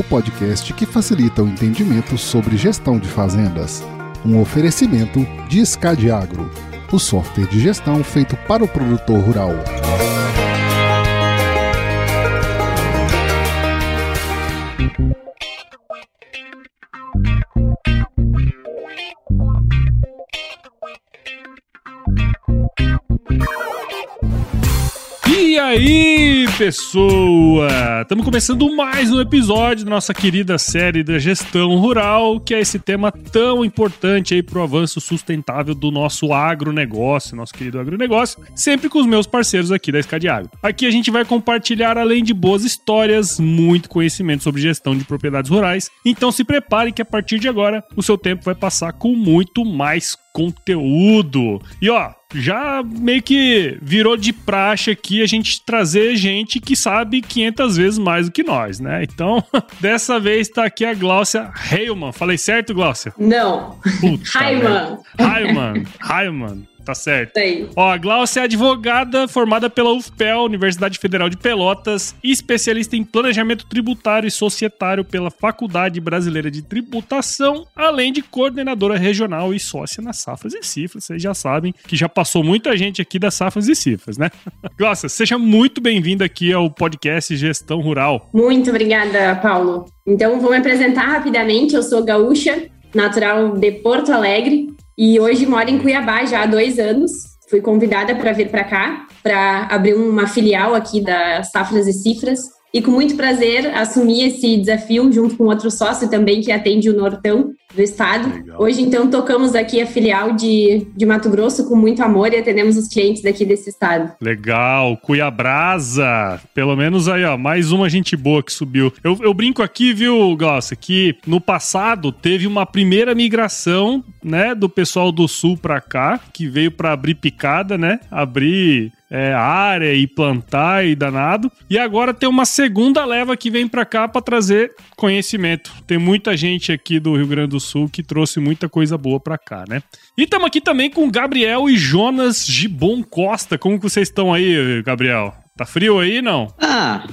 o podcast que facilita o entendimento sobre gestão de fazendas. Um oferecimento de Scadiagro, o software de gestão feito para o produtor rural. Aí, pessoa! Estamos começando mais um episódio da nossa querida série da gestão rural, que é esse tema tão importante aí para o avanço sustentável do nosso agronegócio, nosso querido agronegócio, sempre com os meus parceiros aqui da Escadiagro. Aqui a gente vai compartilhar, além de boas histórias, muito conhecimento sobre gestão de propriedades rurais. Então se prepare que a partir de agora o seu tempo vai passar com muito mais conteúdo. E ó, já meio que virou de praxe aqui a gente trazer gente que sabe 500 vezes mais do que nós, né? Então, dessa vez tá aqui a Gláucia Heilmann. Falei certo, Gláucia? Não. Heilmann. Heilmann. Heilmann tá certo. Ó, a Glaucia é advogada formada pela UFPEL, Universidade Federal de Pelotas, e especialista em planejamento tributário e societário pela Faculdade Brasileira de Tributação, além de coordenadora regional e sócia nas Safras e Cifras. Vocês já sabem que já passou muita gente aqui das Safras e Cifras, né? Glaucia, seja muito bem-vinda aqui ao podcast Gestão Rural. Muito obrigada, Paulo. Então, vou me apresentar rapidamente. Eu sou gaúcha, natural de Porto Alegre, e hoje moro em Cuiabá já há dois anos. Fui convidada para vir para cá, para abrir uma filial aqui da Safras e Cifras. E com muito prazer assumi esse desafio junto com outro sócio também que atende o Nortão do estado. Legal. Hoje, então, tocamos aqui a filial de, de Mato Grosso com muito amor e atendemos os clientes daqui desse estado. Legal, Cuiabrasa. Pelo menos aí, ó, mais uma gente boa que subiu. Eu, eu brinco aqui, viu, Glaucia, que no passado teve uma primeira migração, né, do pessoal do sul para cá, que veio para abrir picada, né? Abrir é, área e plantar e danado. E agora tem uma segunda leva que vem para cá para trazer conhecimento. Tem muita gente aqui do Rio Grande do Sul que trouxe muita coisa boa para cá, né? E estamos aqui também com Gabriel e Jonas Gibon Costa. Como que vocês estão aí, Gabriel? Tá frio aí, não? Ah,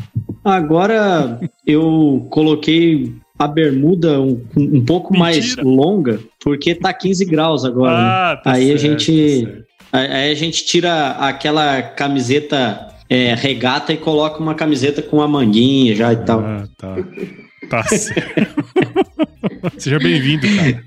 agora eu coloquei a bermuda um, um pouco Mentira. mais longa, porque tá 15 graus agora. Né? Ah, né? tá Aí certo, a gente tá Aí a gente tira aquela camiseta é, regata e coloca uma camiseta com a manguinha já e tal. Ah, tá. Tá certo. Seja bem-vindo, cara.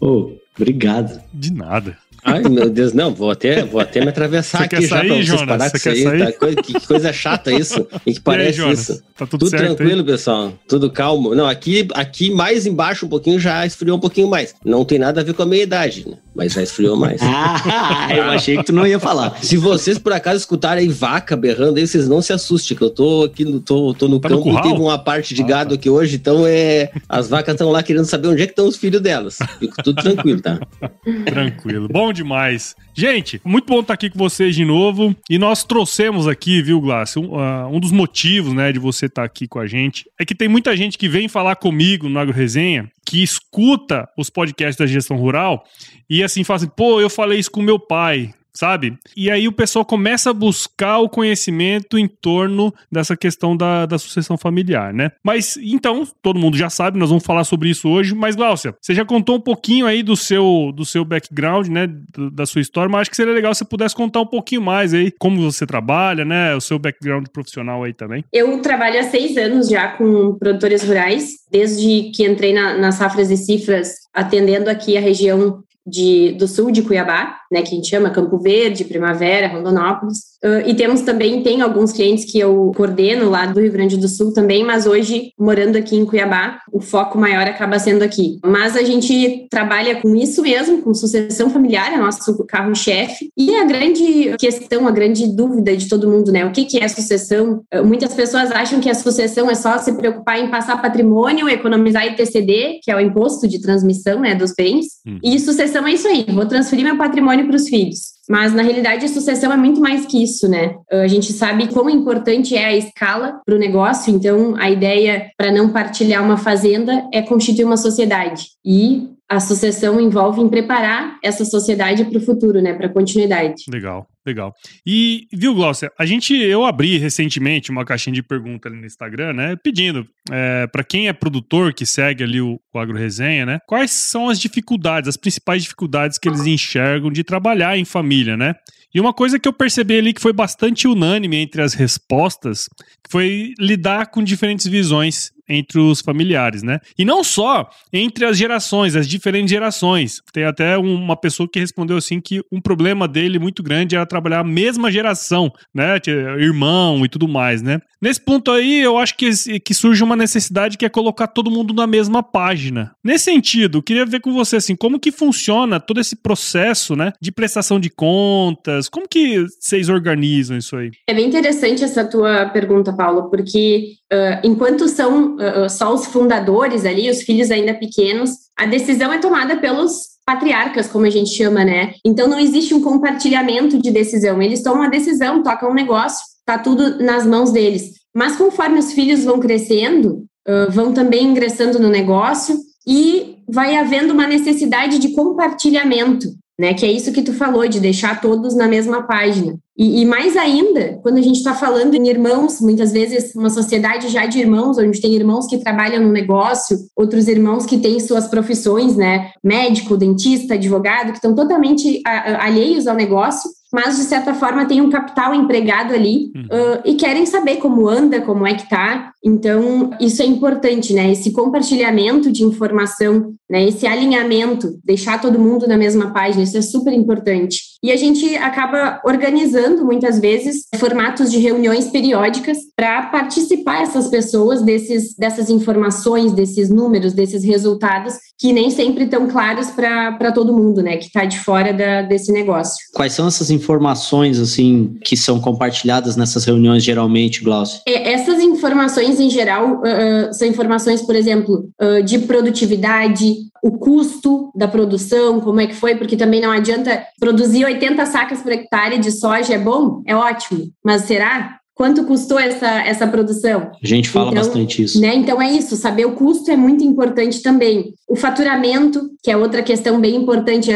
Oh, obrigado. De nada. Ai, meu Deus, não, vou até, vou até me atravessar Você aqui já sair, pra vocês Jonas? parar Você com isso aí. Tá? Que coisa chata isso. E que parece aí, isso. Tá tudo, tudo certo, tranquilo, hein? pessoal. Tudo calmo. Não, aqui, aqui mais embaixo um pouquinho já esfriou um pouquinho mais. Não tem nada a ver com a meia idade, né? Mas já esfriou mais. ah, eu achei que tu não ia falar. Se vocês por acaso escutarem vaca berrando aí, vocês não se assustem, que eu tô aqui no, tô, tô no Tá no campo e curral? teve uma parte de Ah, gado tá. aqui hoje, então é. As vacas estão lá querendo saber onde é que estão os filhos delas. Fico tudo tranquilo, tá? Tranquilo. Bom demais. Gente, muito bom estar aqui com vocês de novo. E nós trouxemos aqui, viu, Glass? Um, ah, um dos motivos, né, de você estar aqui com a gente é que tem muita gente que vem falar comigo no Agro Resenha que escuta os podcasts da gestão rural e assim fala assim, pô, eu falei isso com meu pai. Sabe? E aí o pessoal começa a buscar o conhecimento em torno dessa questão da, da sucessão familiar, né? Mas então, todo mundo já sabe, nós vamos falar sobre isso hoje. Mas, Glaucia, você já contou um pouquinho aí do seu, do seu background, né? do- da sua história, mas acho que seria legal se você pudesse contar um pouquinho mais aí, como você trabalha, né? O seu background profissional aí também. Eu trabalho há seis anos já com produtores rurais, desde que entrei na, nas Safras e Cifras, atendendo aqui a região de, do sul de Cuiabá, né, que a gente chama Campo Verde, Primavera, Rondonópolis. Uh, e temos também, tem alguns clientes que eu coordeno lá do Rio Grande do Sul também, mas hoje, morando aqui em Cuiabá, o foco maior acaba sendo aqui. Mas a gente trabalha com isso mesmo, com sucessão familiar, é nosso carro-chefe. E a grande questão, a grande dúvida de todo mundo, né? O que, que é sucessão? Uh, muitas pessoas acham que a sucessão é só se preocupar em passar patrimônio, economizar ITCD, que é o imposto de transmissão né, dos bens. Hum. E sucessão é isso aí, vou transferir meu patrimônio para os filhos. Mas, na realidade, a sucessão é muito mais que isso, né? A gente sabe quão importante é a escala para o negócio, então a ideia para não partilhar uma fazenda é constituir uma sociedade. E a sucessão envolve em preparar essa sociedade para o futuro, né, para a continuidade. Legal, legal. E viu, Glaucia, a gente eu abri recentemente uma caixinha de pergunta ali no Instagram, né, pedindo é, para quem é produtor que segue ali o, o Agro Resenha, né, quais são as dificuldades, as principais dificuldades que eles enxergam de trabalhar em família, né? E uma coisa que eu percebi ali que foi bastante unânime entre as respostas foi lidar com diferentes visões entre os familiares, né? E não só entre as gerações, as diferentes gerações. Tem até uma pessoa que respondeu assim que um problema dele muito grande era trabalhar a mesma geração, né? Irmão e tudo mais, né? Nesse ponto aí, eu acho que, que surge uma necessidade que é colocar todo mundo na mesma página. Nesse sentido, eu queria ver com você assim, como que funciona todo esse processo, né, de prestação de contas? Como que vocês organizam isso aí? É bem interessante essa tua pergunta, Paulo, porque uh, enquanto são uh, só os fundadores ali, os filhos ainda pequenos, a decisão é tomada pelos patriarcas, como a gente chama, né? Então não existe um compartilhamento de decisão. Eles tomam a decisão, tocam um negócio, tá tudo nas mãos deles. Mas conforme os filhos vão crescendo, uh, vão também ingressando no negócio e vai havendo uma necessidade de compartilhamento né? Que é isso que tu falou, de deixar todos na mesma página. E, e mais ainda, quando a gente está falando em irmãos, muitas vezes uma sociedade já de irmãos, onde tem irmãos que trabalham no negócio, outros irmãos que têm suas profissões, né? Médico, dentista, advogado, que estão totalmente alheios ao negócio, mas de certa forma tem um capital empregado ali uhum. uh, e querem saber como anda, como é que tá. Então, isso é importante, né? Esse compartilhamento de informação, né? Esse alinhamento, deixar todo mundo na mesma página, isso é super importante. E a gente acaba organizando muitas vezes formatos de reuniões periódicas para participar essas pessoas desses, dessas informações, desses números, desses resultados que nem sempre estão claros para todo mundo, né? Que está de fora da, desse negócio. Quais são essas informações assim que são compartilhadas nessas reuniões geralmente, Glaucio? É, essas informações em geral uh, são informações, por exemplo, uh, de produtividade, o custo da produção, como é que foi, porque também não adianta produzir 80 sacas por hectare de soja é bom, é ótimo, mas será? Quanto custou essa, essa produção? A gente fala então, bastante isso. Né, então é isso, saber o custo é muito importante também. O faturamento, que é outra questão bem importante,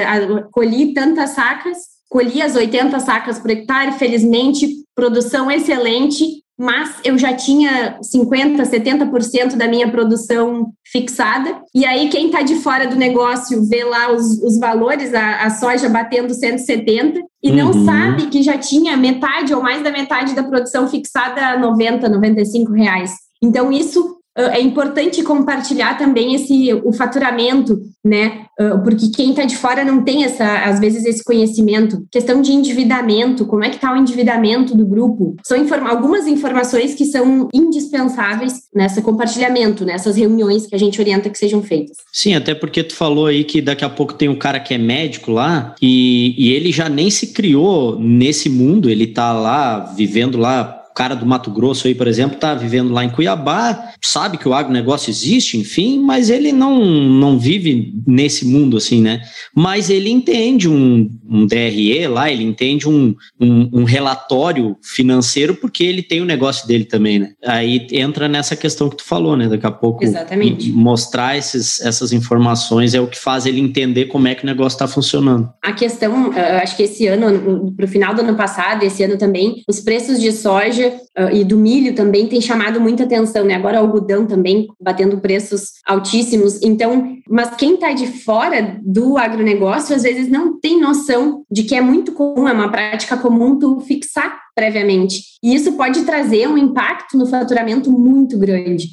colhi tantas sacas, colhi as 80 sacas por hectare, felizmente, produção excelente, mas eu já tinha 50%, 70% da minha produção fixada. E aí, quem está de fora do negócio vê lá os, os valores, a, a, soja batendo 170, e uhum. não sabe que já tinha metade ou mais da metade da produção fixada a 90, 95 reais. Então, isso é importante compartilhar também esse o faturamento, né? Porque quem está de fora não tem essa, às vezes, esse conhecimento. Questão de endividamento, como é que está o endividamento do grupo? São inform algumas informações que são indispensáveis nessa compartilhamento, nessas reuniões que a gente orienta que sejam feitas. Sim, até porque tu falou aí que daqui a pouco tem um cara que é médico lá e, e ele já nem se criou nesse mundo, ele está lá vivendo lá cara do Mato Grosso aí, por exemplo, está vivendo lá em Cuiabá, sabe que o agronegócio existe, enfim, mas ele não, não vive nesse mundo assim, né? Mas ele entende um, um DRE lá, ele entende um, um, um relatório financeiro porque ele tem o negócio dele também, né? Aí entra nessa questão que tu falou, né? Daqui a pouco Exatamente. mostrar esses, essas informações é o que faz ele entender como é que o negócio está funcionando. A questão, acho que esse ano, para o final do ano passado, esse ano também, os preços de soja uh, e do milho também tem chamado muita atenção, né? Agora o algodão também batendo preços altíssimos. Então, mas quem está de fora do agronegócio às vezes não tem noção de que é muito comum, é uma prática comum tu fixar previamente. E isso pode trazer um impacto no faturamento muito grande,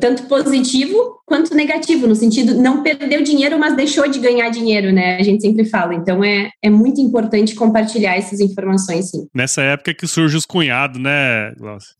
tanto positivo quanto negativo, no sentido não perdeu dinheiro, mas deixou de ganhar dinheiro, né? A gente sempre fala. Então é, é muito importante compartilhar essas informações, sim. Nessa época que surge os cunhados, né, Glaucio?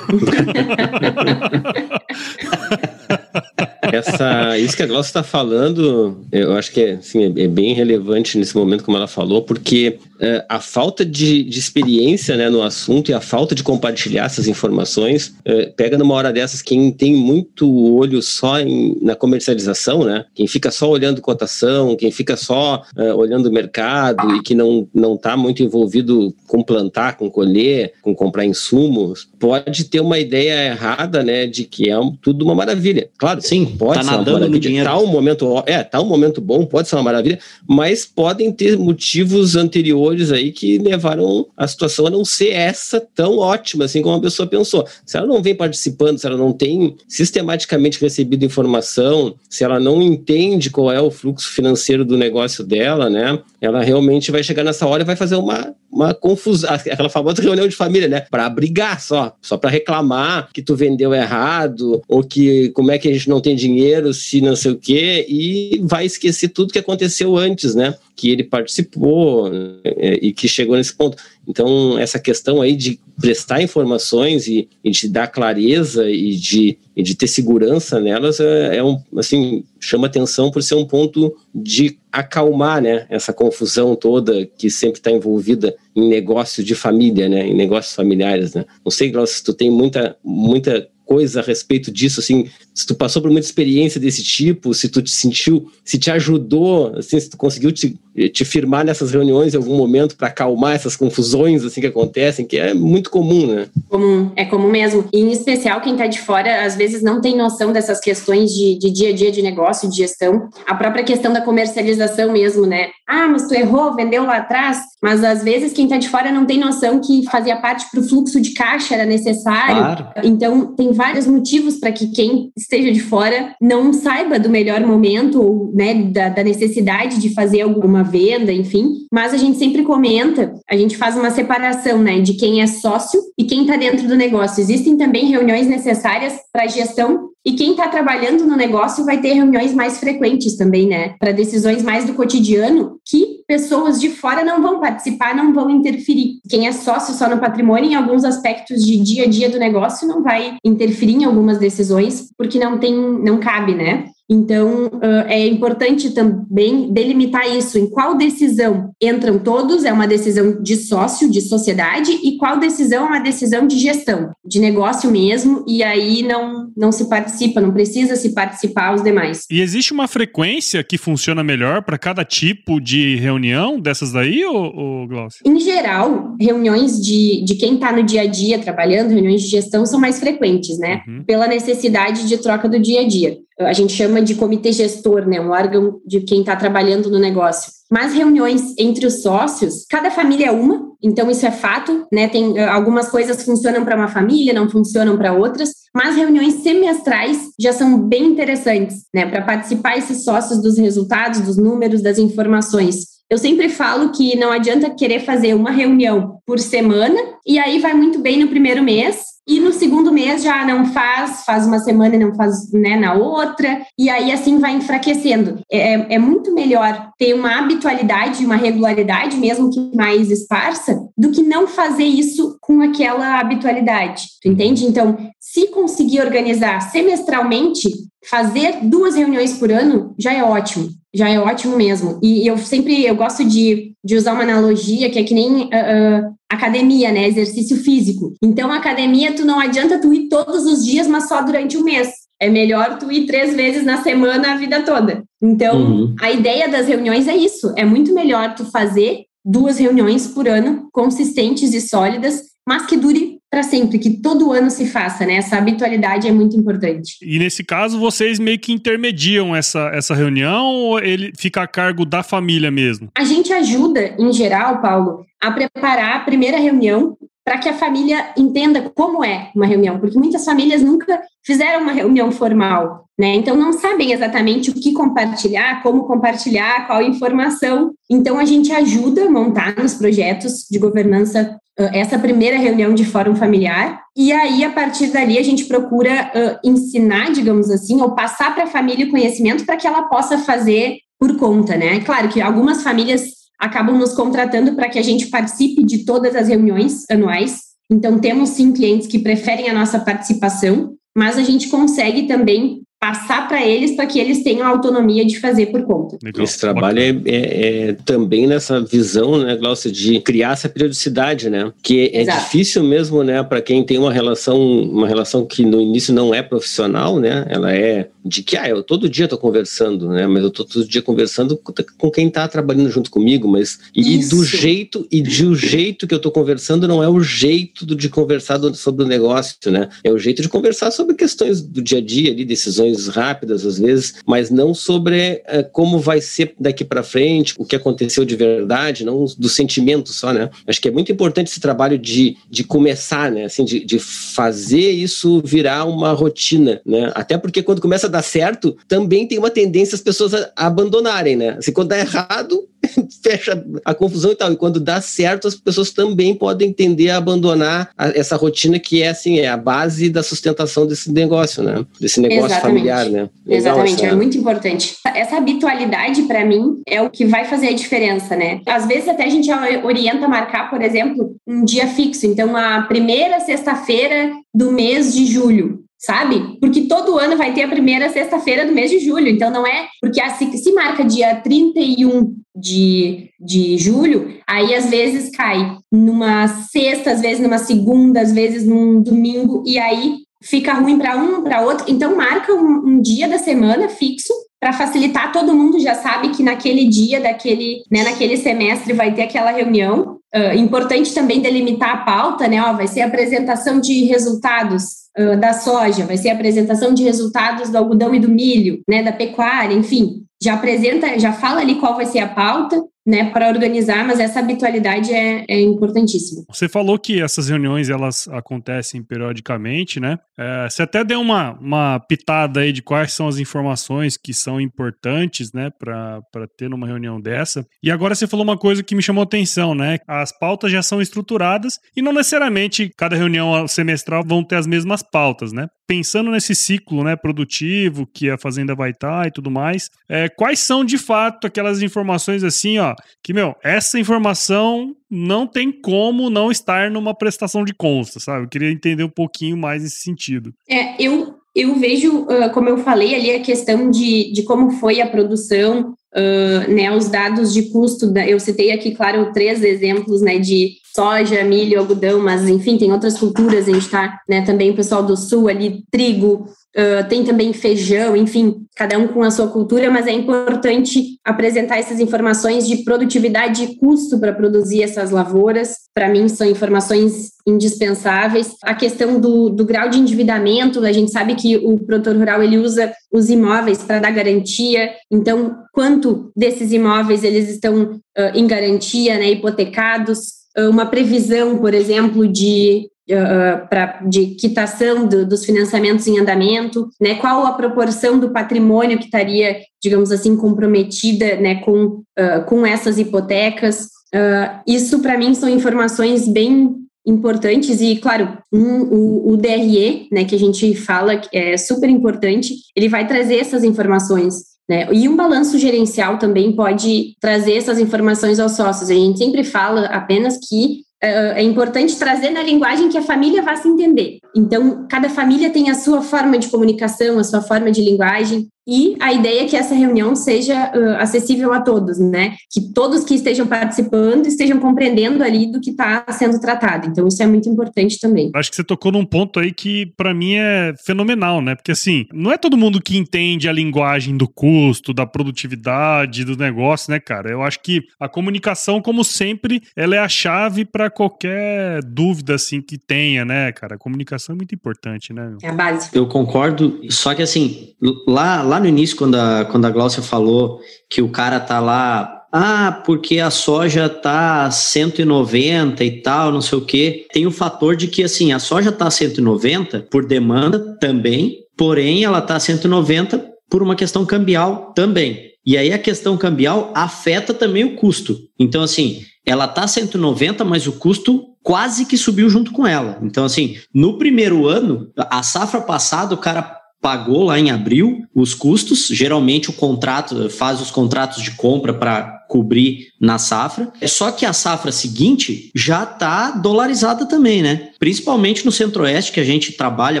Essa, isso que a Glaucia está falando, eu acho que é, assim, é, é, bem relevante nesse momento, como ela falou, porque é, a falta de, de, experiência né, no assunto e a falta de compartilhar essas informações é, pega numa hora dessas quem tem muito olho só em, na comercialização, né? Quem fica só olhando cotação, quem fica só é, olhando o mercado e que não não está muito envolvido com plantar, com colher, com comprar insumos, pode ter uma ideia errada, né, de que é um, tudo uma maravilha. Claro, sim, pode tá ser uma maravilha. Tá um momento, é, tá um momento bom, pode ser uma maravilha, mas podem ter motivos anteriores aí que levaram a situação a não ser essa tão ótima assim como a pessoa pensou. Se ela não vem participando, se ela não tem sistematicamente recebido informação, se ela não entende qual é o fluxo financeiro do negócio dela, né? Ela realmente vai chegar nessa hora e vai fazer uma uma confusão, aquela famosa reunião de família, né? Para brigar só, só para reclamar que tu vendeu errado ou que como é que a gente não tem dinheiro se não sei o quê e vai esquecer tudo que aconteceu antes, né? Que ele participou é, e que chegou nesse ponto. Então, essa questão aí de prestar informações e, e de dar clareza e de, e de ter segurança nelas é, é, um, assim, chama atenção por ser um ponto de acalmar, né, essa confusão toda que sempre está envolvida em negócio de família, né, em negócios familiares, né. Não sei, Glaucio, se tu tem muita, muita coisa a respeito disso, assim, se tu passou por muita experiência desse tipo, se tu te sentiu, se te ajudou, assim, se tu conseguiu te, te firmar nessas reuniões em algum momento para acalmar essas confusões, assim, que acontecem, que é muito comum, né? Comum, é comum mesmo. E, em especial, quem está de fora, às vezes não tem noção dessas questões de, de dia a dia de negócio, de gestão. A própria questão da comercialização mesmo, né? Ah, mas tu errou, vendeu lá atrás. Mas, às vezes, quem está de fora não tem noção que fazia parte para o fluxo de caixa, era necessário. Claro. Então, tem vários motivos para que quem esteja de fora não saiba do melhor momento ou né, da, da, necessidade de fazer alguma venda, enfim. Mas a gente sempre comenta, a gente faz uma separação né, de quem é sócio e quem está dentro do negócio. Existem também reuniões necessárias para gestão e quem está trabalhando no negócio vai ter reuniões mais frequentes também, né? Para decisões mais do cotidiano que pessoas de fora não vão participar, não vão interferir. Quem é sócio só no patrimônio, em alguns aspectos de dia a dia do negócio, não vai interferir em algumas decisões, porque não tem, não cabe, né? Então, é importante também delimitar isso, em qual decisão entram todos, é uma decisão de sócio, de sociedade, e qual decisão é uma decisão de gestão, de negócio mesmo, e aí não, não se participa, não precisa se participar os demais. E existe uma frequência que funciona melhor para cada tipo de reunião dessas daí, ou, ou Glaucio? Em geral, reuniões de, de quem está no dia a dia trabalhando, reuniões de gestão são mais frequentes, né? Uhum. Pela necessidade de troca do dia a dia a gente chama de comitê gestor, né, um órgão de quem está trabalhando no negócio. Mas reuniões entre os sócios, cada família é uma, então isso é fato, né? Tem eh, algumas coisas funcionam para uma família, não funcionam para outras, mas reuniões semestrais já são bem interessantes, né, para participar esses sócios dos resultados, dos números, das informações. Eu sempre falo que não adianta querer fazer uma reunião por semana e aí vai muito bem no primeiro mês e no segundo mês já não faz, faz uma semana e não faz né, na outra, e aí assim vai enfraquecendo. É, é, é muito melhor ter uma habitualidade, uma regularidade, mesmo que mais esparsa, do que não fazer isso com aquela habitualidade, tu entende? Então, se conseguir organizar semestralmente, fazer duas reuniões por ano já é ótimo já é ótimo mesmo. E eu sempre eu gosto de, de usar uma analogia que é que nem uh, uh, academia, né? Exercício físico. Então, academia, tu não adianta tu ir todos os dias, mas só durante um mês. É melhor tu ir três vezes na semana a vida toda. Então, uhum. a ideia das reuniões é isso. É muito melhor tu fazer duas reuniões por ano, consistentes e sólidas, mas que dure para sempre, que todo ano se faça, né? Essa habitualidade é muito importante. E nesse caso, vocês meio que intermediam essa, essa reunião ou ele fica a cargo da família mesmo? A gente ajuda, em geral, Paulo, a preparar a primeira reunião para que a família entenda como é uma reunião, porque muitas famílias nunca fizeram uma reunião formal, né? Então não sabem exatamente o que compartilhar, como compartilhar, qual informação. Então a gente ajuda a montar nos projetos de governança essa primeira reunião de fórum familiar, e aí, a partir dali, a gente procura ensinar, digamos assim, ou passar para a família o conhecimento para que ela possa fazer por conta, né? Claro que algumas famílias acabam nos contratando para que a gente participe de todas as reuniões anuais, então temos sim clientes que preferem a nossa participação, mas a gente consegue também passar para eles para que eles tenham a autonomia de fazer por conta. Legal. Esse trabalho é, é, é, também nessa visão, né, Glaucia, de criar essa periodicidade, né? Que é Exato. difícil mesmo, né, para quem tem uma relação, uma relação que no início não é profissional, né? Ela é de que ah, eu todo dia estou conversando, né? Mas eu estou todo dia conversando com quem está trabalhando junto comigo, mas e, e, do jeito e de o jeito que eu estou conversando não é o jeito de conversar sobre o negócio, né? É o jeito de conversar sobre questões do dia a dia, ali, decisões rápidas às vezes, mas não sobre é, como vai ser daqui para frente, o que aconteceu de verdade, não do sentimento só, né? Acho que é muito importante esse trabalho de, de começar, né? Assim, de, de fazer isso virar uma rotina, né? Até porque quando começa dá certo, também tem uma tendência as pessoas a, abandonarem, né? Se quando dá errado, fecha a confusão e tal. E quando dá certo, as pessoas também podem tender a abandonar a, essa rotina que é assim, é a base da sustentação desse negócio, né? Desse negócio Exatamente. familiar, né? Legal, Exatamente, é muito importante. Essa habitualidade, para mim, é o que vai fazer a diferença, né? Às vezes até a gente orienta a marcar, por exemplo, um dia fixo. Então, a primeira sexta-feira do mês de julho sabe? Porque todo ano vai ter a primeira sexta-feira do mês de julho, então não é porque se, se marca dia 31 de, de julho, aí às vezes cai numa sexta, às vezes numa segunda, às vezes num domingo, e aí fica ruim para um, para outro. Então marca um, um dia da semana fixo para facilitar, todo mundo já sabe que naquele dia, daquele, né, naquele semestre vai ter aquela reunião. Uh, importante também delimitar a pauta, né? Ó, vai ser apresentação de resultados uh, da soja, vai ser a apresentação de resultados do algodão e do milho, né, da pecuária, enfim, já apresenta, já fala ali qual vai ser a pauta, né, para organizar, mas essa habitualidade é, é, importantíssima. Você falou que essas reuniões elas acontecem periodicamente, né? É, você até deu uma, uma pitada aí de quais são as informações que são importantes, né, para ter numa reunião dessa. E agora você falou uma coisa que me chamou atenção, né? As pautas já são estruturadas e não necessariamente cada reunião semestral vão ter as mesmas pautas, né? Pensando nesse ciclo, né, produtivo que a fazenda vai estar e tudo mais, é, quais são de fato aquelas informações assim, ó, que, meu, essa informação não tem como não estar numa prestação de consta, sabe? Eu queria entender um pouquinho mais nesse sentido. É, eu, eu vejo, como eu falei ali, a questão de, de como foi a produção, uh, né, os dados de custo, da, eu citei aqui, claro, três exemplos, né, de soja, milho, algodão, mas enfim, tem outras culturas, a gente está, né, também o pessoal do sul ali, trigo, Uh, tem também feijão, enfim, cada um com a sua cultura, mas é importante apresentar essas informações de produtividade e custo para produzir essas lavouras. Para mim, são informações indispensáveis. A questão do, do grau de endividamento, a gente sabe que o produtor rural ele usa os imóveis para dar garantia, então, quanto desses imóveis eles estão uh, em garantia, né, hipotecados, uma previsão, por exemplo, de uh, pra, de quitação do, dos financiamentos em andamento, né? Qual a proporção do patrimônio que estaria, digamos assim, comprometida, né, com, uh, com essas hipotecas? Uh, isso, para mim, são informações bem importantes e, claro, um, o, o DRE, né, que a gente fala que é super importante, ele vai trazer essas informações né? E um balanço gerencial também pode trazer essas informações aos sócios. A gente sempre fala apenas que é, é importante trazer na linguagem que a família vá se entender. Então, cada família tem a sua forma de comunicação, a sua forma de linguagem, e a ideia é que essa reunião seja uh, acessível a todos, né? Que todos que estejam participando estejam compreendendo ali do que está sendo tratado. Então, isso é muito importante também. Acho que você tocou num ponto aí que, para mim, é fenomenal, né? Porque, assim, não é todo mundo que entende a linguagem do custo, da produtividade, do negócio, né, cara? Eu acho que a comunicação, como sempre, ela é a chave para qualquer dúvida, assim, que tenha, né, cara? A comunicação é muito importante, né? É a base. Eu concordo, só que, assim, lá, lá lá no início, quando a, quando a Glaucia falou que o cara tá lá ah, porque a soja tá 190 e tal, não sei o quê. Tem o fator de que, assim, a soja tá 190 por demanda também, porém ela tá 190 por uma questão cambial também. E aí a questão cambial afeta também o custo. Então, assim, ela tá 190, mas o custo quase que subiu junto com ela. Então, assim, no primeiro ano, a safra passada, o cara pagou lá em abril os custos. Geralmente o contrato faz os contratos de compra para cobrir na safra. É só que a safra seguinte já está dolarizada também, né? Principalmente no Centro-Oeste, que a gente trabalha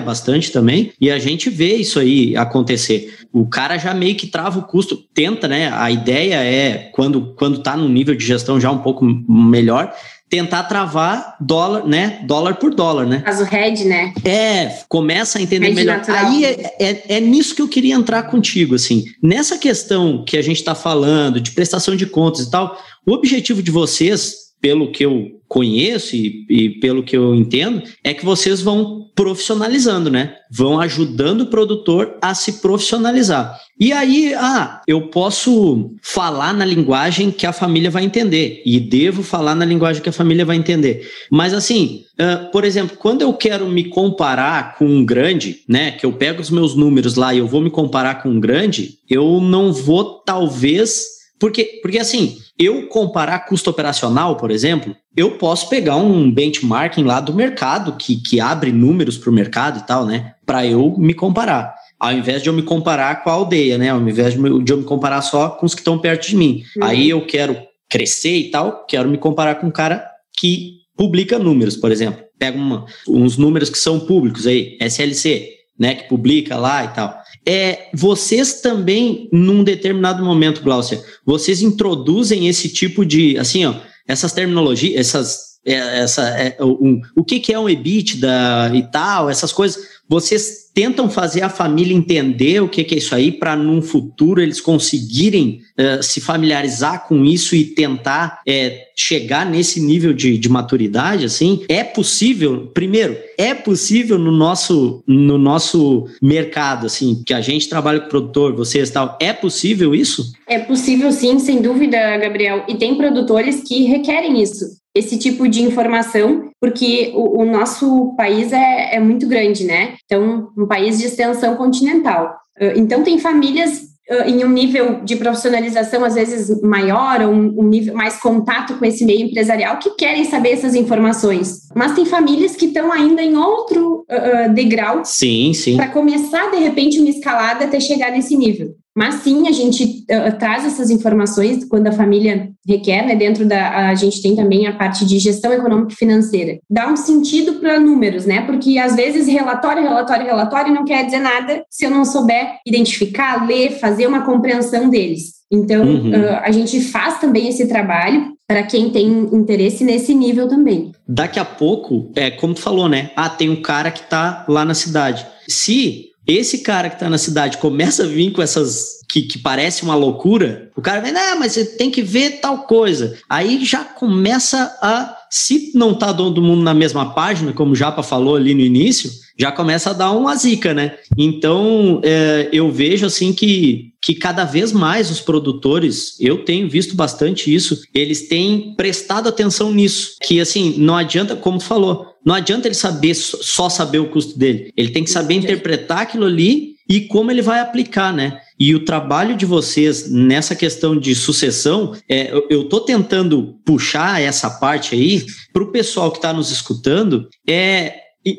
bastante também, e a gente vê isso aí acontecer. O cara já meio que trava o custo, tenta, né? A ideia é, quando, quando tá num nível de gestão já um pouco melhor, tentar travar dólar, né? Dólar por dólar, né? Faz o head, né? É, começa a entender melhor. Natural. Aí é, é, é, nisso que eu queria entrar contigo, assim. Nessa questão que a gente está falando de prestação de contas e tal, o objetivo de vocês pelo que eu conheço e, e, pelo que eu entendo, é que vocês vão profissionalizando, né? Vão ajudando o produtor a se profissionalizar. E aí, ah, eu posso falar na linguagem que a família vai entender e devo falar na linguagem que a família vai entender. Mas assim, uh, por exemplo, quando eu quero me comparar com um grande, né? Que eu pego os meus números lá e eu vou me comparar com um grande, eu não vou talvez porque, porque assim, eu comparar custo operacional, por exemplo, eu posso pegar um benchmarking lá do mercado, que, que abre números para o mercado e tal, né? Para eu me comparar. Ao invés de eu me comparar com a aldeia, né? Ao invés de eu me comparar só com os que estão perto de mim. Uhum. Aí eu quero crescer e tal, quero me comparar com um cara que publica números, por exemplo. Pega uma, uns números que são públicos aí, SLC, né? Que publica lá e tal é, vocês também, num determinado momento, Glaucia, vocês introduzem esse tipo de, assim, ó, essas terminologias, essas, essa, é, um, o que, que é um EBITDA e tal, essas coisas, vocês tentam fazer a família entender o que, que é isso aí para num futuro eles conseguirem uh, se familiarizar com isso e tentar uh, chegar nesse nível de, de maturidade assim? É possível? Primeiro é possível no nosso no nosso mercado assim que a gente trabalha com produtor vocês tal é possível isso? É possível sim sem dúvida Gabriel. E tem produtores que requerem isso esse tipo de informação, porque o, o nosso país é, é, muito grande, né? Então, um país de extensão continental. Então, tem famílias em um nível de profissionalização às vezes maior, ou um, um, nível mais contato com esse meio empresarial que querem saber essas informações. Mas tem famílias que estão ainda em outro uh, degrau. Sim, sim. Para começar de repente uma escalada até chegar nesse nível. Mas sim, a gente uh, traz essas informações quando a família requer, né? Dentro da. A gente tem também a parte de gestão econômica e financeira. Dá um sentido para números, né? Porque às vezes relatório, relatório, relatório não quer dizer nada se eu não souber identificar, ler, fazer uma compreensão deles. Então, uhum. uh, a gente faz também esse trabalho para quem tem interesse nesse nível também. Daqui a pouco, é como tu falou, né? Ah, tem um cara que está lá na cidade. Se esse cara que tá na cidade começa a vir com essas que, que parece uma loucura, o cara vem, ah, mas você tem que ver tal coisa. Aí já começa a, se não tá todo mundo na mesma página, como o Japa falou ali no início, já começa a dar uma zica, né? Então, é, eu vejo assim que, que cada vez mais os produtores, eu tenho visto bastante isso, eles têm prestado atenção nisso. Que assim, não adianta, como tu falou, não adianta ele saber só saber o custo dele. Ele tem que saber interpretar aquilo ali e como ele vai aplicar, né? E o trabalho de vocês nessa questão de sucessão, é, eu estou tentando puxar essa parte aí para o pessoal que está nos escutando, é,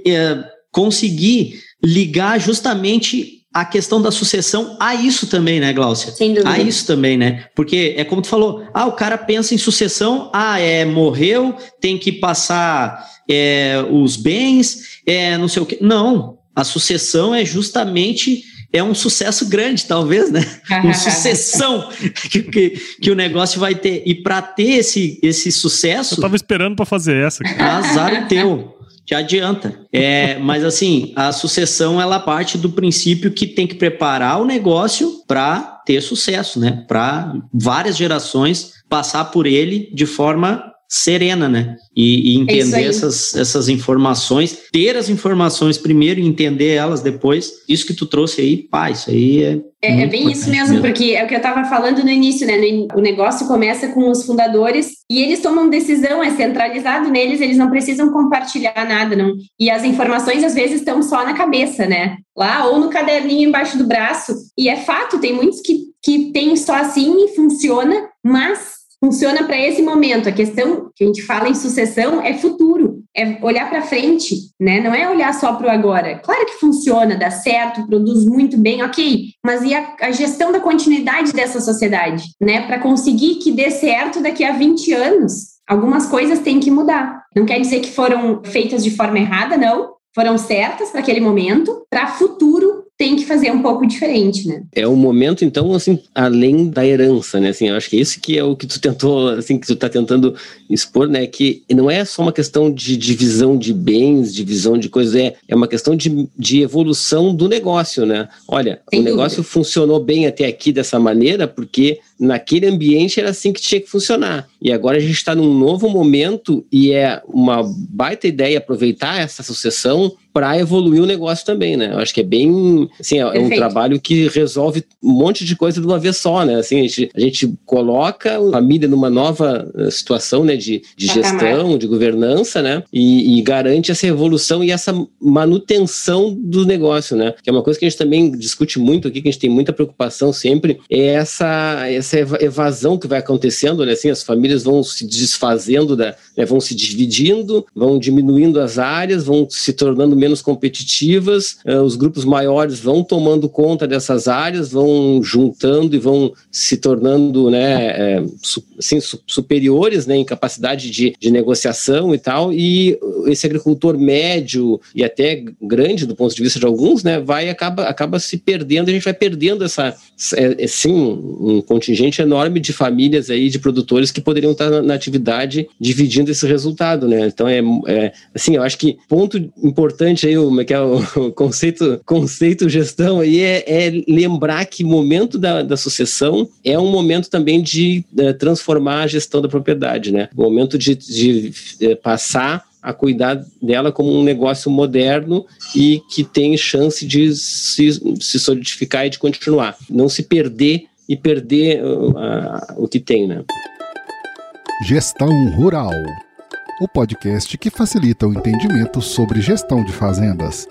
é conseguir ligar justamente a questão da sucessão a isso também, né, Glaucia? Sem dúvida. A isso também, né? Porque é como tu falou, ah, o cara pensa em sucessão, ah, é, morreu, tem que passar é, os bens, é, não sei o quê. Não, a sucessão é justamente é um sucesso grande, talvez, né? Uma sucessão que, que, que, o negócio vai ter. E para ter esse, esse sucesso. Eu tava esperando para fazer essa. Azar o teu te adianta. É, mas assim, a sucessão ela parte do princípio que tem que preparar o negócio para ter sucesso, né? Para várias gerações passar por ele de forma serena, né? E, e entender é essas, essas informações, ter as informações primeiro e entender elas depois. Isso que tu trouxe aí, pá, isso aí é. É, é bem isso mesmo, mesmo, porque é o que eu estava falando no início, né? O negócio começa com os fundadores e eles tomam decisão, é centralizado neles, eles não precisam compartilhar nada, não. E as informações às vezes estão só na cabeça, né? Lá ou no caderninho embaixo do braço. E é fato, tem muitos que, que tem só assim e funciona, mas funciona para esse momento. A questão que a gente fala em sucessão é futuro, é olhar para frente, né? Não é olhar só para o agora. Claro que funciona, dá certo, produz muito bem, ok. Mas e a, a gestão da continuidade dessa sociedade, né? Para conseguir que dê certo daqui a 20 anos. Algumas coisas têm que mudar. Não quer dizer que foram feitas de forma errada, não. Foram certas para aquele momento, para futuro tem que fazer um pouco diferente, né? É um momento, então, assim, além da herança, né? Assim, eu acho que isso que é o que tu tentou, assim, que tu tá tentando expor, né? Que não é só uma questão de divisão de bens, divisão de coisas, é, é uma questão de, de evolução do negócio, né? Olha, Sem o negócio dúvida. funcionou bem até aqui dessa maneira porque naquele ambiente era assim que tinha que funcionar. E agora a gente está num novo momento e é uma baita ideia aproveitar essa sucessão para evoluir o negócio também, né? Eu acho que é bem, assim, é, um trabalho que resolve um monte de coisa de uma vez só, né? Assim, a gente, a gente coloca a família numa nova eh, situação, né, de, de gestão, de governança, né? E, e, garante essa evolução e essa manutenção do negócio, né? Que é uma coisa que a gente também discute muito aqui, que a gente tem muita preocupação sempre, é essa, essa evasão que vai acontecendo, né? Assim, as famílias vão se desfazendo, da, né? vão se dividindo, vão diminuindo as áreas, vão se tornando menos competitivas, uh, os grupos maiores vão tomando conta dessas áreas, vão juntando e vão se tornando né, su, assim, su, superiores né, em capacidade de, de negociação e tal, e esse agricultor médio e até grande do ponto de vista de alguns, né, vai acaba, acaba se perdendo, a gente vai perdendo essa, é, sim, um contingente enorme de famílias aí, de produtores que poderiam estar na, na atividade dividindo esse resultado, né? Então é, é assim, eu acho que ponto importante importante aí, o, que é o conceito, conceito gestão aí é, é lembrar que momento da, da sucessão é um momento também de é, transformar a gestão da propriedade, né? O momento de, de, é, passar a cuidar dela como um negócio moderno e que tem chance de se, se solidificar e de continuar. Não se perder e perder uh, o que tem, né? Gestão Rural o podcast que facilita o entendimento sobre gestão de fazendas.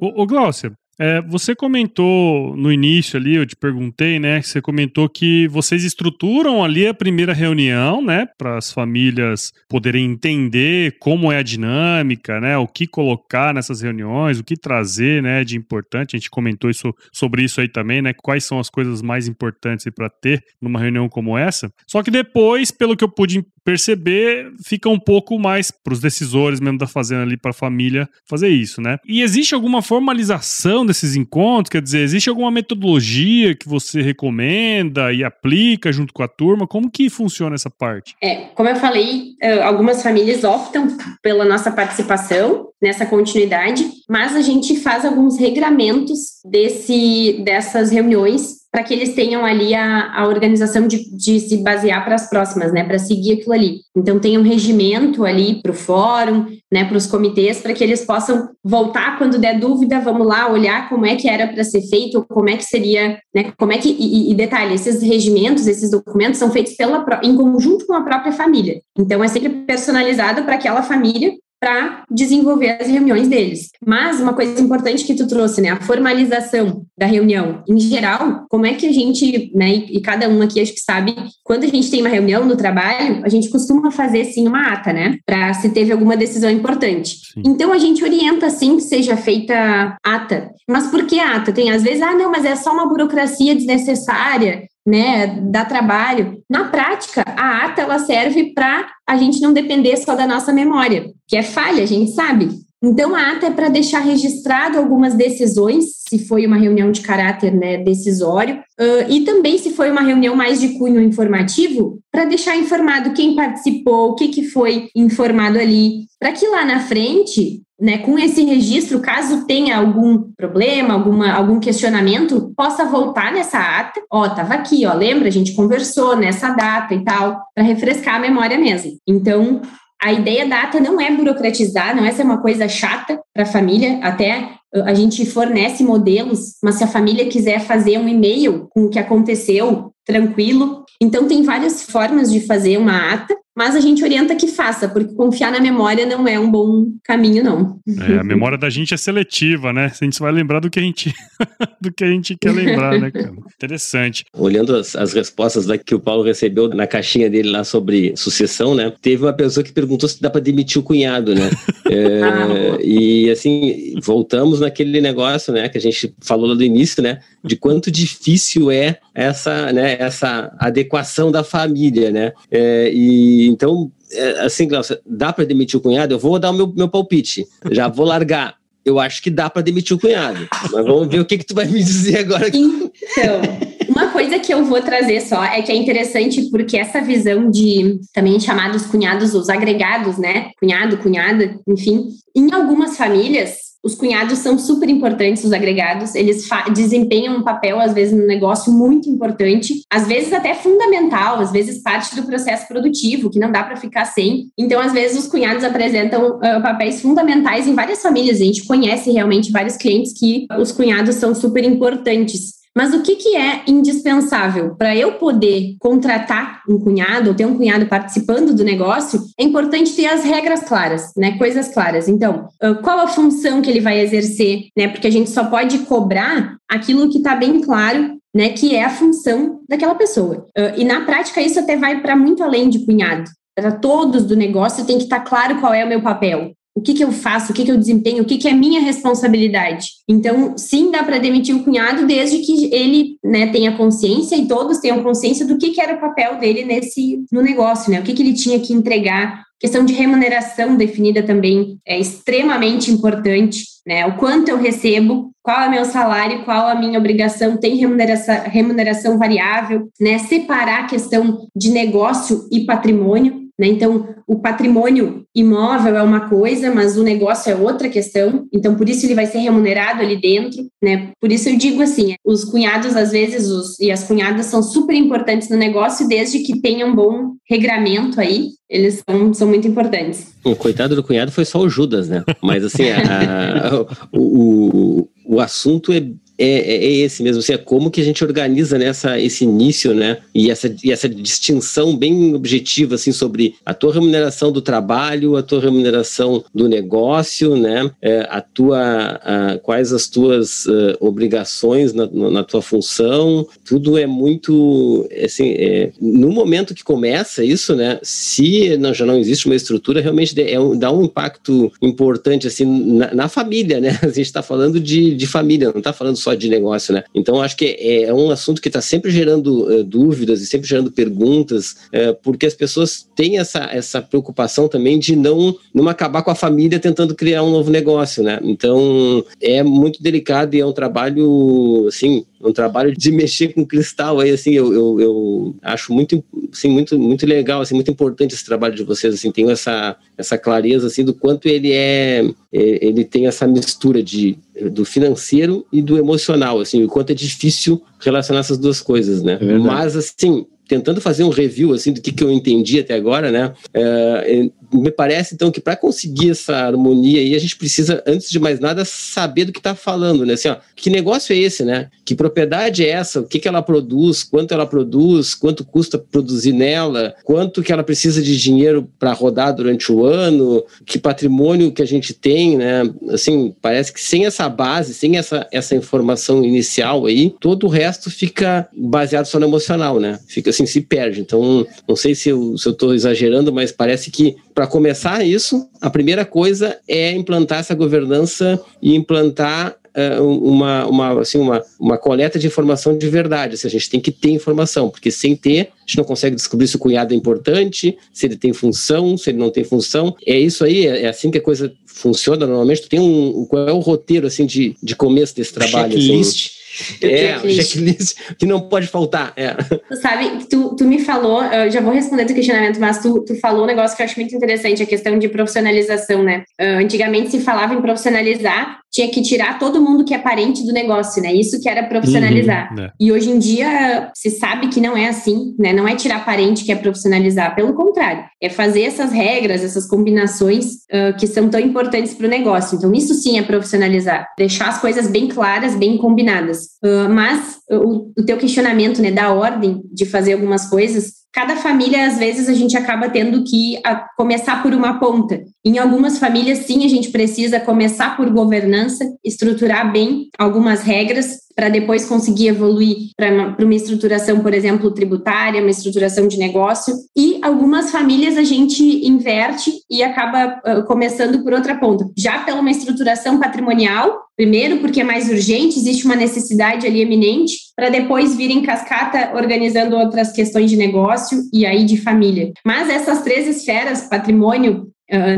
Ô, Glaucia, é, você comentou no início ali, eu te perguntei, né? Você comentou que vocês estruturam ali a primeira reunião, né? Para as famílias poderem entender como é a dinâmica, né? O que colocar nessas reuniões, o que trazer, né? De importante. A gente comentou isso, sobre isso aí também, né? Quais são as coisas mais importantes para ter numa reunião como essa. Só que depois, pelo que eu pude perceber, fica um pouco mais para os decisores mesmo da fazenda ali, para a família fazer isso, né? E existe alguma formalização desses encontros? Quer dizer, existe alguma metodologia que você recomenda e aplica junto com a turma? Como que funciona essa parte? É, como eu falei, algumas famílias optam pela nossa participação nessa continuidade, mas a gente faz alguns regramentos desse, dessas reuniões para que eles tenham ali a, a organização de, de se basear para as próximas, né, para seguir aquilo ali. Então tem um regimento ali para o fórum, né, para os comitês, para que eles possam voltar quando der dúvida, vamos lá olhar como é que era para ser feito, como é que seria, né, como é que e, e, detalhe, esses regimentos, esses documentos são feitos pela em conjunto com a própria família. Então é sempre personalizado para aquela família para desenvolver as reuniões deles. Mas uma coisa importante que tu trouxe, né, a formalização da reunião. Em geral, como é que a gente, né, e, cada um aqui acho que sabe, quando a gente tem uma reunião no trabalho, a gente costuma fazer sim uma ata, né, para se teve alguma decisão importante. Sim. Então a gente orienta sim que seja feita ata. Mas por que ata? Tem às vezes, ah, não, mas é só uma burocracia desnecessária né, dá trabalho. Na prática, a ata ela serve para a gente não depender só da nossa memória, que é falha, a gente sabe. Então, a ata é para deixar registrado algumas decisões, se foi uma reunião de caráter né, decisório, uh, e também se foi uma reunião mais de cunho informativo, para deixar informado quem participou, o que, que foi informado ali, para que lá na frente né, com esse registro, caso tenha algum problema, alguma, algum questionamento, possa voltar nessa ata. Ó, tava aqui, ó, lembra? A gente conversou nessa data e tal, para refrescar a memória mesmo. Então, a ideia da ata não é burocratizar, não é ser uma coisa chata para a família, até a gente fornece modelos, mas se a família quiser fazer um e-mail com o que aconteceu, tranquilo. Então, tem várias formas de fazer uma ata mas a gente orienta que faça, porque confiar na memória não é um bom caminho, não. É, a memória da gente é seletiva, né? A gente vai lembrar do que a gente, do que a gente quer lembrar, né, cara? Interessante. Olhando as, as respostas lá que o Paulo recebeu na caixinha dele lá sobre sucessão, né? Teve uma pessoa que perguntou se dá para demitir o cunhado, né? é, ah, e assim, voltamos naquele negócio, né? Que a gente falou lá do início, né? De quanto difícil é essa, né? Essa adequação da família, né? É, e então, é, assim, Glaucia, dá para demitir o cunhado? Eu vou dar o meu, meu palpite. Já vou largar. Eu acho que dá para demitir o cunhado. Mas vamos ver o que, que tu vai me dizer agora. Então, uma coisa que eu vou trazer só é que é interessante porque essa visão de também chamados cunhados, os agregados, né? Cunhado, cunhada, enfim, em algumas famílias os cunhados são super importantes, os agregados, eles desempenham um papel, às vezes, no negócio muito importante, às vezes até fundamental, às vezes parte do processo produtivo, que não dá para ficar sem. Então, às vezes, os cunhados apresentam uh, papéis fundamentais em várias famílias. A gente conhece realmente vários clientes que os cunhados são super importantes. Mas o que, que é indispensável? Para eu poder contratar um cunhado ou ter um cunhado participando do negócio, é importante ter as regras claras, né? Coisas claras. Então, qual a função que ele vai exercer, né? Porque a gente só pode cobrar aquilo que está bem claro né, que é a função daquela pessoa. e na prática, isso até vai para muito além de cunhado. Para todos do negócio tem que estar tá claro qual é o meu papel o que, que eu faço, o que, que eu desempenho, o que, que é minha responsabilidade. Então, sim, dá para demitir o cunhado desde que ele né, tenha consciência e todos tenham consciência do que, que era o papel dele nesse no negócio, né? O que, que ele tinha que entregar. Questão de remuneração definida também é extremamente importante, né? O quanto eu recebo, qual é o meu salário, qual a minha obrigação, tem remuneração, remuneração variável, né? Separar a questão de negócio e patrimônio, né? Então, o patrimônio imóvel é uma coisa, mas o negócio é outra questão. Então, por isso ele vai ser remunerado ali dentro, né? Por isso eu digo assim, os cunhados às vezes os, e as cunhadas são super importantes no negócio, desde que tenham um bom regramento aí, eles são, são muito importantes. O coitado do cunhado foi só o Judas, né? Mas assim, a, a, o, o, o assunto é é, é, é, esse mesmo, assim, é como que a gente organiza nessa esse início, né? E essa, e essa distinção bem objetiva, assim, sobre a tua remuneração do trabalho, a tua remuneração do negócio, né? É, a tua, a, quais as tuas uh, obrigações na, na, tua função, tudo é muito, assim, é, no momento que começa isso, né? Se não, já não existe uma estrutura, realmente é, dá um impacto importante, assim, na, na família, né? A gente está falando de, de família, não está falando só de negócio, né? Então, acho que é um assunto que está sempre gerando uh, dúvidas e sempre gerando perguntas, uh, porque as pessoas têm essa, essa preocupação também de não, não acabar com a família tentando criar um novo negócio, né? Então, é muito delicado e é um trabalho, assim, um trabalho de mexer com cristal aí, assim, eu, eu, eu, acho muito, assim, muito, muito legal, assim, muito importante esse trabalho de vocês, assim, tenho essa, essa clareza, assim, do quanto ele é, é ele tem essa mistura de, do financeiro e do emocional, assim, o quanto é difícil relacionar essas duas coisas, né? É Mas, assim, tentando fazer um review assim do que, que eu entendi até agora, né? É, me parece então que para conseguir essa harmonia aí a gente precisa antes de mais nada saber do que está falando, né? Assim, ó, que negócio é esse, né? Que propriedade é essa? O que, que ela produz? Quanto ela produz? Quanto custa produzir nela? Quanto que ela precisa de dinheiro para rodar durante o ano? Que patrimônio que a gente tem, né? Assim, parece que sem essa base, sem essa, essa informação inicial aí, todo o resto fica baseado só no emocional, né? Fica assim, se perde. Então, não sei se eu estou exagerando, mas parece que para começar isso, a primeira coisa é implantar essa governança e implantar uh, uma, uma, assim, uma, uma coleta de informação de verdade. Assim, a gente tem que ter informação, porque sem ter, a gente não consegue descobrir se o cunhado é importante, se ele tem função, se ele não tem função. É isso aí, é, é assim que a coisa funciona normalmente. Tu tem um, qual é o roteiro assim de, de começo desse trabalho? Checklist. Assim? é, checklist. checklist que não pode faltar. É. Tu sabe, tu, tu me falou, eu já vou responder teu questionamento, mas tu, tu falou um negócio que eu acho muito interessante, a questão de profissionalização, né? Uh, antigamente se falava em profissionalizar, tinha que tirar todo mundo que é parente do negócio, né? Isso que era profissionalizar. Uhum, é. E hoje em dia se sabe que não é assim, né? Não é tirar parente que é profissionalizar, pelo contrário, é fazer essas regras, essas combinações uh, que são tão importantes para o negócio. Então, isso sim é profissionalizar, deixar as coisas bem claras, bem combinadas. Uh, mas o, o teu questionamento, né, da ordem de fazer algumas coisas, cada família, às vezes, a gente acaba tendo que começar por uma ponta. Em algumas famílias, sim, a gente precisa começar por governança, estruturar bem algumas regras para depois conseguir evoluir para uma estruturação, por exemplo, tributária, uma estruturação de negócio. E algumas famílias a gente inverte e acaba uh, começando por outra ponta, já pela uma estruturação patrimonial, primeiro porque é mais urgente, existe uma necessidade ali eminente, para depois vir em cascata organizando outras questões de negócio e aí de família. Mas essas três esferas, patrimônio,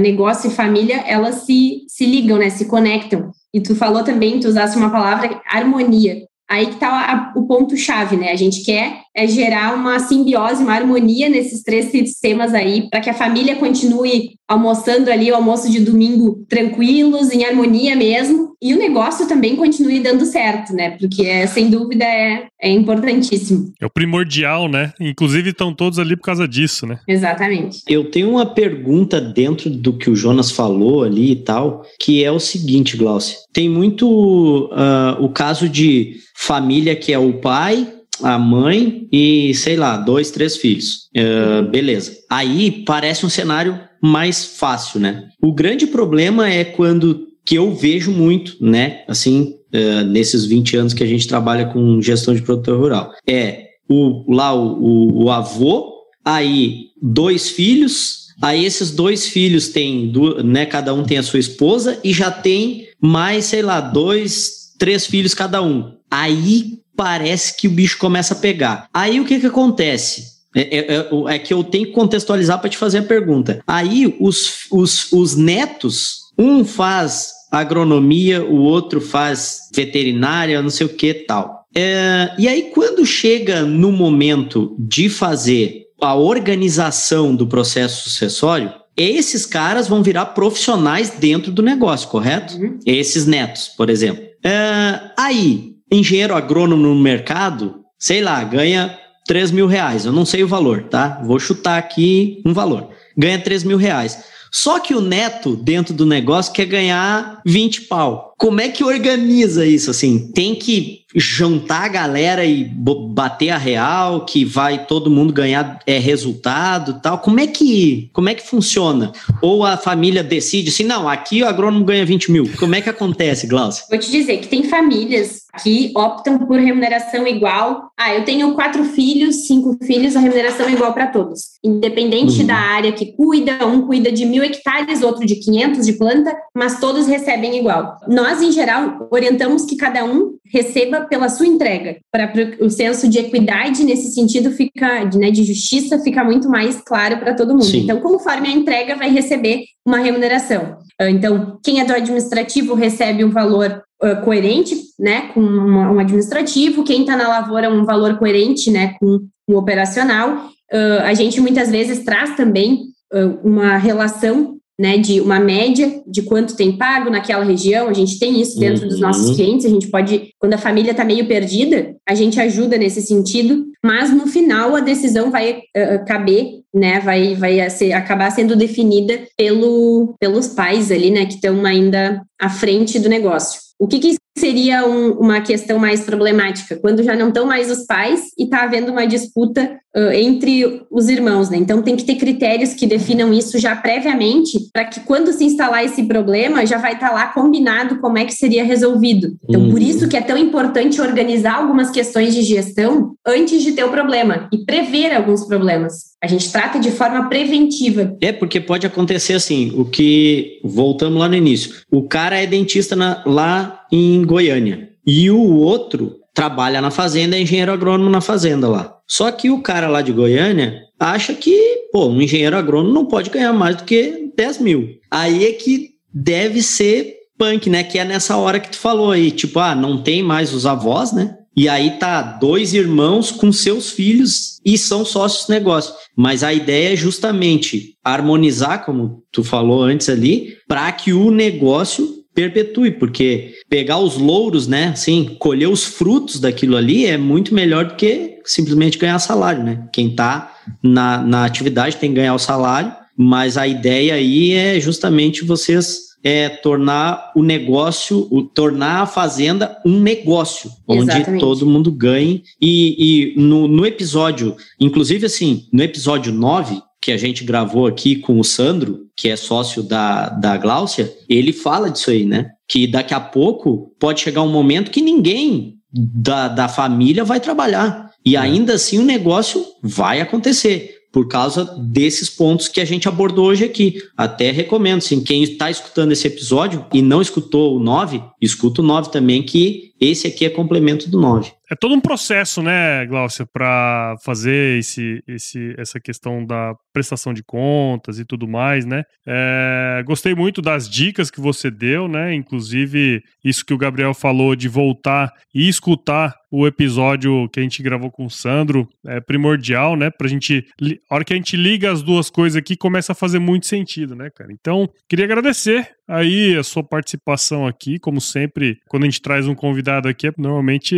negócio e família, elas se, se ligam, né, se conectam. E tu falou também, tu usaste uma palavra, harmonia. Aí que está o ponto-chave, né? A gente quer é gerar uma simbiose, uma harmonia nesses três sistemas aí, para que a família continue almoçando ali o almoço de domingo tranquilos, em harmonia mesmo, e o negócio também continue dando certo, né? Porque é, sem dúvida é, é importantíssimo. É o primordial, né? Inclusive estão todos ali por causa disso, né? Exatamente. Eu tenho uma pergunta dentro do que o Jonas falou ali e tal, que é o seguinte, Glaucio. Tem muito uh, o caso de família que é o pai, a mãe e, sei lá, dois, três filhos. Uh, beleza. Aí parece um cenário mais fácil, né? O grande problema é quando que eu vejo muito, né? Assim, uh, nesses 20 anos que a gente trabalha com gestão de produtor rural. É o, lá o, o, o avô, aí dois filhos, aí esses dois filhos têm, né? Cada um tem a sua esposa e já tem mais, sei lá, dois, três filhos cada um. Aí parece que o bicho começa a pegar. Aí o que que acontece? É, é, é, é que eu tenho que contextualizar para te fazer a pergunta. Aí os, os, os netos, um faz agronomia, o outro faz veterinária, não sei o que tal. É, e aí, quando chega no momento de fazer a organização do processo sucessório, esses caras vão virar profissionais dentro do negócio, correto? Uhum. Esses netos, por exemplo. É, aí, engenheiro agrônomo no mercado, sei lá, ganha 3 mil reais. Eu não sei o valor, tá? Vou chutar aqui um valor. Ganha 3 mil reais. Só que o neto, dentro do negócio, quer ganhar 20 pau. Como é que organiza isso? Assim, tem que juntar a galera e bater a real, que vai todo mundo ganhar é, resultado tal. Como é que como é que funciona? Ou a família decide assim, não, aqui o agrônomo ganha 20 mil. Como é que acontece, Glaucia? Vou te dizer que tem famílias que optam por remuneração igual. Ah, eu tenho quatro filhos, cinco filhos, a remuneração é igual para todos. Independente uhum. da área que cuida, um cuida de mil hectares, outro de 500 de planta, mas todos recebem igual. Nós, em geral, orientamos que cada um receba pela sua entrega, para o senso de equidade nesse sentido fica, né, de justiça fica muito mais claro para todo mundo. Sim. Então, conforme a entrega, vai receber uma remuneração. Ah, então, quem é do administrativo recebe um valor uh, coerente, né, com uma, um administrativo, quem está na lavoura um valor coerente, né, com o um operacional. Uh, a gente muitas vezes traz também uh, uma relação né, de uma média de quanto tem pago naquela região. A gente tem isso dentro uhum. dos nossos clientes. A gente pode, quando a família está meio perdida, a gente ajuda nesse sentido. Mas no final a decisão vai uh, caber, né, vai, vai ser, acabar sendo definida pelo, pelos pais ali, né, que estão ainda à frente do negócio. O que, que seria um, uma questão mais problemática? Quando já não estão mais os pais e está havendo uma disputa uh, entre os irmãos, né? Então tem que ter critérios que definam isso já previamente, para que quando se instalar esse problema, já vai estar tá lá combinado como é que seria resolvido. Então, uhum. por isso que é tão importante organizar algumas questões de gestão antes de ter o problema e prever alguns problemas. A gente trata de forma preventiva. É, porque pode acontecer assim, o que. Voltamos lá no início. O cara é dentista na, lá em Goiânia. E o outro trabalha na fazenda, é engenheiro agrônomo na fazenda lá. Só que o cara lá de Goiânia acha que, pô, um engenheiro agrônomo não pode ganhar mais do que 10 mil. Aí é que deve ser punk, né? Que é nessa hora que tu falou aí, tipo, ah, não tem mais os avós, né? E aí tá dois irmãos com seus filhos e são sócios negócio. Mas a ideia é justamente harmonizar, como tu falou antes ali, para que o negócio perpetue, porque pegar os louros, né, assim, colher os frutos daquilo ali é muito melhor do que simplesmente ganhar salário, né? Quem tá na, na atividade tem que ganhar o salário, mas a ideia aí é justamente vocês é tornar o negócio, o, tornar a fazenda um negócio, Exatamente. onde todo mundo ganhe. E, e no, no episódio, inclusive assim, no episódio 9, que a gente gravou aqui com o Sandro, que é sócio da, da Gláucia, ele fala disso aí, né? Que daqui a pouco pode chegar um momento que ninguém da, da família vai trabalhar. E é. ainda assim o negócio vai acontecer por causa desses pontos que a gente abordou hoje aqui. Até recomendo, assim, quem está escutando esse episódio e não escutou o 9, escuta o 9 também, que esse aqui é complemento do 9. É todo um processo, né, Glaucia, para fazer esse, esse, essa questão da prestação de contas e tudo mais, né? É, gostei muito das dicas que você deu, né? Inclusive, isso que o Gabriel falou de voltar e escutar o episódio que a gente gravou com o Sandro é primordial, né? Pra gente. A hora que a gente liga as duas coisas aqui, começa a fazer muito sentido, né, cara? Então, queria agradecer aí a sua participação aqui. Como sempre, quando a gente traz um convidado aqui, normalmente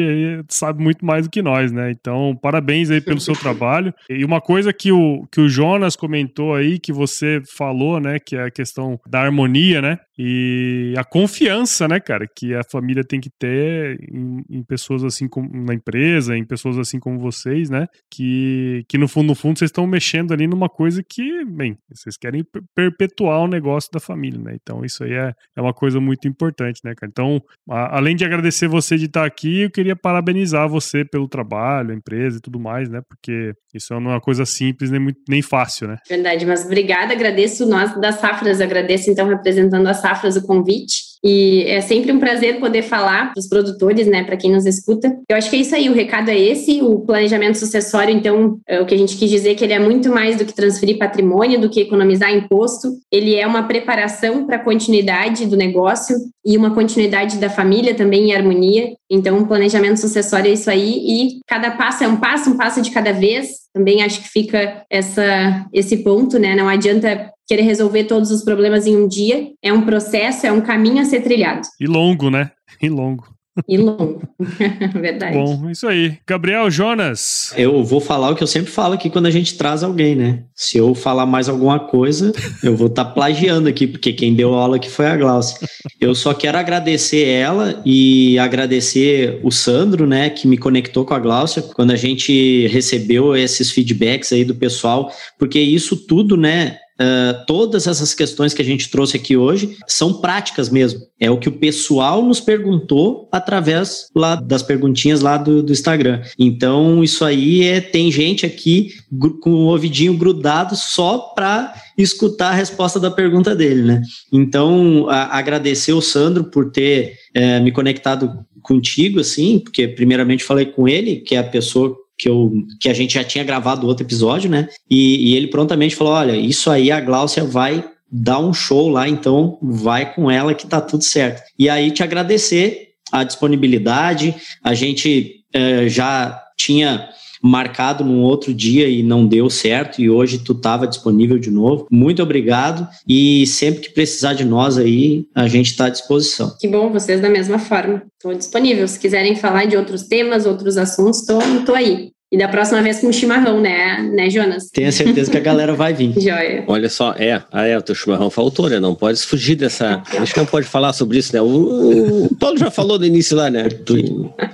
sabe muito mais do que nós, né? Então, parabéns aí pelo seu trabalho. E uma coisa que o, que o Jonas comentou aí, que você falou, né? Que é a questão da harmonia, né? E a confiança, né, cara, que a família tem que ter em, em, pessoas assim como na empresa, em pessoas assim como vocês, né? Que, que no fundo, no fundo, vocês estão mexendo ali numa coisa que, bem, vocês querem perpetuar o negócio da família, né? Então, isso aí é, é uma coisa muito importante, né, cara? Então, a, além de agradecer você de estar aqui, eu queria parabenizar você pelo trabalho, a empresa e tudo mais, né? Porque isso não é uma coisa simples nem, muito, nem fácil, né? Verdade, mas obrigada, agradeço nós das Safras, agradeço então representando a Safras o convite. E é sempre um prazer poder falar para os produtores, né, para quem nos escuta. Eu acho que é isso aí, o recado é esse, o planejamento sucessório, então, é o que a gente quis dizer é que ele é muito mais do que transferir patrimônio, do que economizar imposto. Ele é uma preparação para a continuidade do negócio e uma continuidade da família também em harmonia. Então, o planejamento sucessório é isso aí e cada passo é um passo, um passo de cada vez. Também acho que fica essa, esse ponto, né? Não adianta querer resolver todos os problemas em um dia. É um processo, é um caminho a ser trilhado. E longo, né? E longo. E longo. Verdade. Bom, isso aí. Gabriel Jonas. Eu vou falar o que eu sempre falo aqui quando a gente traz alguém, né? Se eu falar mais alguma coisa, eu vou estar tá plagiando aqui, porque quem deu aula aqui foi a Glaucia. Eu só quero agradecer ela e agradecer o Sandro, né, que me conectou com a Glaucia quando a gente recebeu esses feedbacks aí do pessoal, porque isso tudo, né, Uh, todas essas questões que a gente trouxe aqui hoje são práticas mesmo. É o que o pessoal nos perguntou através lá das perguntinhas lá do, do Instagram. Então, isso aí é. Tem gente aqui com o ouvidinho grudado só para escutar a resposta da pergunta dele, né? Então, a, agradecer o Sandro por ter é, me conectado contigo, assim, porque primeiramente falei com ele, que é a pessoa que, eu, que a gente já tinha gravado outro episódio, né? E, e ele prontamente falou: olha, isso aí a Gláucia vai dar um show lá, então vai com ela que tá tudo certo. E aí te agradecer a disponibilidade, a gente eh, já tinha marcado num outro dia e não deu certo e hoje tu estava disponível de novo. Muito obrigado e sempre que precisar de nós aí, a gente está à disposição. Que bom, vocês da mesma forma. Estou disponível. Se quiserem falar de outros temas, outros assuntos, estou aí. E da próxima vez com chimarrão, né, né, Jonas? Tenho certeza que a galera vai vir. Joia. Olha só, é, ah, é, o teu chimarrão faltou, né? Não pode fugir dessa. Acho que não pode falar sobre isso, né? O, o Paulo já falou no início lá, né?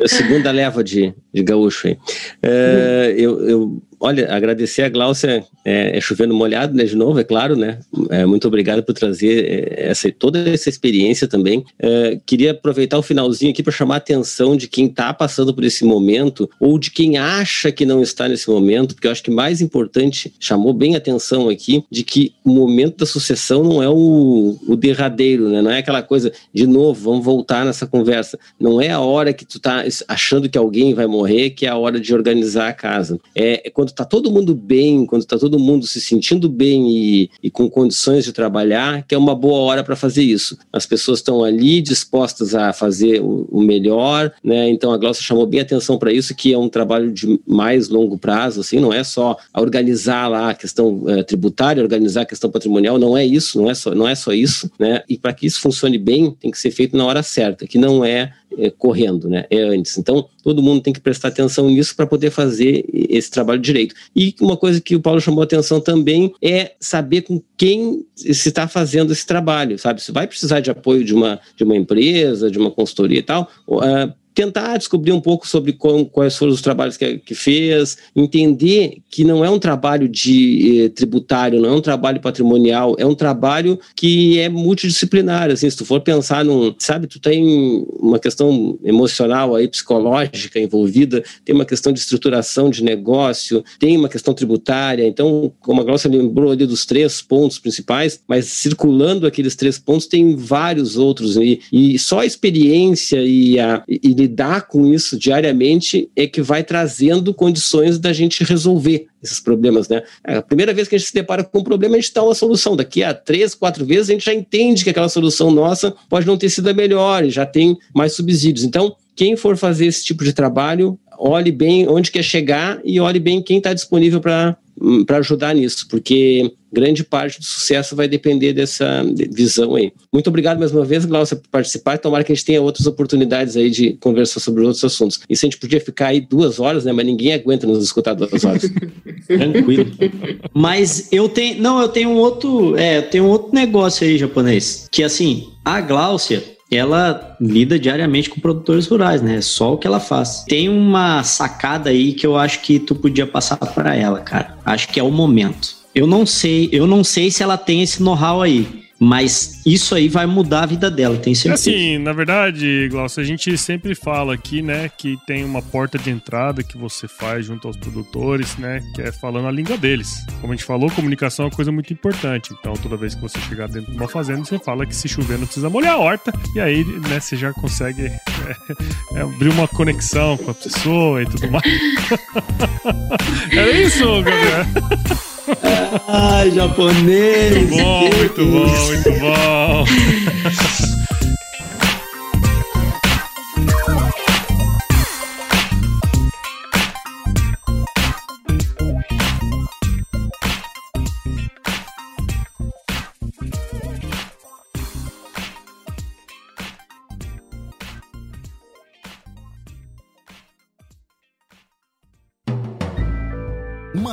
A segunda leva de, de gaúcho aí. É, eu, eu Olha, agradecer a Gláucia, é, é, chovendo molhado, né, de novo, é claro, né, é, muito obrigado por trazer é, essa, toda essa experiência também. É, queria aproveitar o finalzinho aqui para chamar a atenção de quem está passando por esse momento ou de quem acha que não está nesse momento, porque eu acho que mais importante, chamou bem a atenção aqui, de que o momento da sucessão não é o, o derradeiro, né, não é aquela coisa, de novo, vamos voltar nessa conversa, não é a hora que tu está achando que alguém vai morrer que é a hora de organizar a casa. É quando quando está todo mundo bem, quando está todo mundo se sentindo bem e, e, com condições de trabalhar, que é uma boa hora para fazer isso. As pessoas estão ali dispostas a fazer o, o melhor, né? Então a Glaucia chamou bem atenção para isso, que é um trabalho de mais longo prazo, assim, não é só organizar lá a questão é, tributária, organizar a questão patrimonial, não é isso, não é só, não é só isso, né? E para que isso funcione bem, tem que ser feito na hora certa, que não é é, correndo, né? É antes. Então, todo mundo tem que prestar atenção nisso para poder fazer esse trabalho direito. E uma coisa que o Paulo chamou atenção também é saber com quem se está fazendo esse trabalho, sabe? Se vai precisar de apoio de uma, de uma empresa, de uma consultoria e tal, uh, tentar descobrir um pouco sobre com, quais foram os trabalhos que, que, fez, entender que não é um trabalho de eh, tributário, não é um trabalho patrimonial, é um trabalho que é multidisciplinar, assim, se tu for pensar num, sabe, tu tem uma questão emocional aí, psicológica envolvida, tem uma questão de estruturação de negócio, tem uma questão tributária, então, como a Glaucia lembrou ali dos três pontos principais, mas circulando aqueles três pontos tem vários outros, e, e só a experiência e, a, e lidar com isso diariamente é que vai trazendo condições da gente resolver esses problemas, né? É, a primeira vez que a gente se depara com um problema, a gente dá uma solução. Daqui a três, quatro vezes, a gente já entende que aquela solução nossa pode não ter sido a melhor e já tem mais subsídios. Então, quem for fazer esse tipo de trabalho, olhe bem onde quer chegar e olhe bem quem está disponível para para ajudar nisso, porque grande parte do sucesso vai depender dessa visão aí. Muito obrigado mais uma vez, Glaucia, por participar e tomara que a gente tenha outras oportunidades aí de conversar sobre outros assuntos. Isso a gente podia ficar aí duas horas, né? Mas ninguém aguenta nos escutar duas horas. Tranquilo. Mas eu tenho, não, eu tenho um outro, é, eu tenho um outro negócio aí, japonês, que assim, a Gláucia, ela lida diariamente com produtores rurais, né? É só o que ela faz. Tem uma sacada aí que eu acho que tu podia passar para ela, cara. Acho que é o momento. Eu não sei, eu não sei se ela tem esse know-how aí. Mas isso aí vai mudar a vida dela, tem certeza. Assim, na verdade, Glaucio, a gente sempre fala aqui, né, que tem uma porta de entrada que você faz junto aos produtores, né, que é falando a língua deles. Como a gente falou, comunicação é uma coisa muito importante. Então, toda vez que você chegar dentro de uma fazenda, você fala que se chover não precisa molhar a horta, e aí, né, você já consegue é, é, abrir uma conexão com a pessoa e tudo mais. é isso, Gabriel. Ai, japonês! Muito bom, muito bom, muito bom!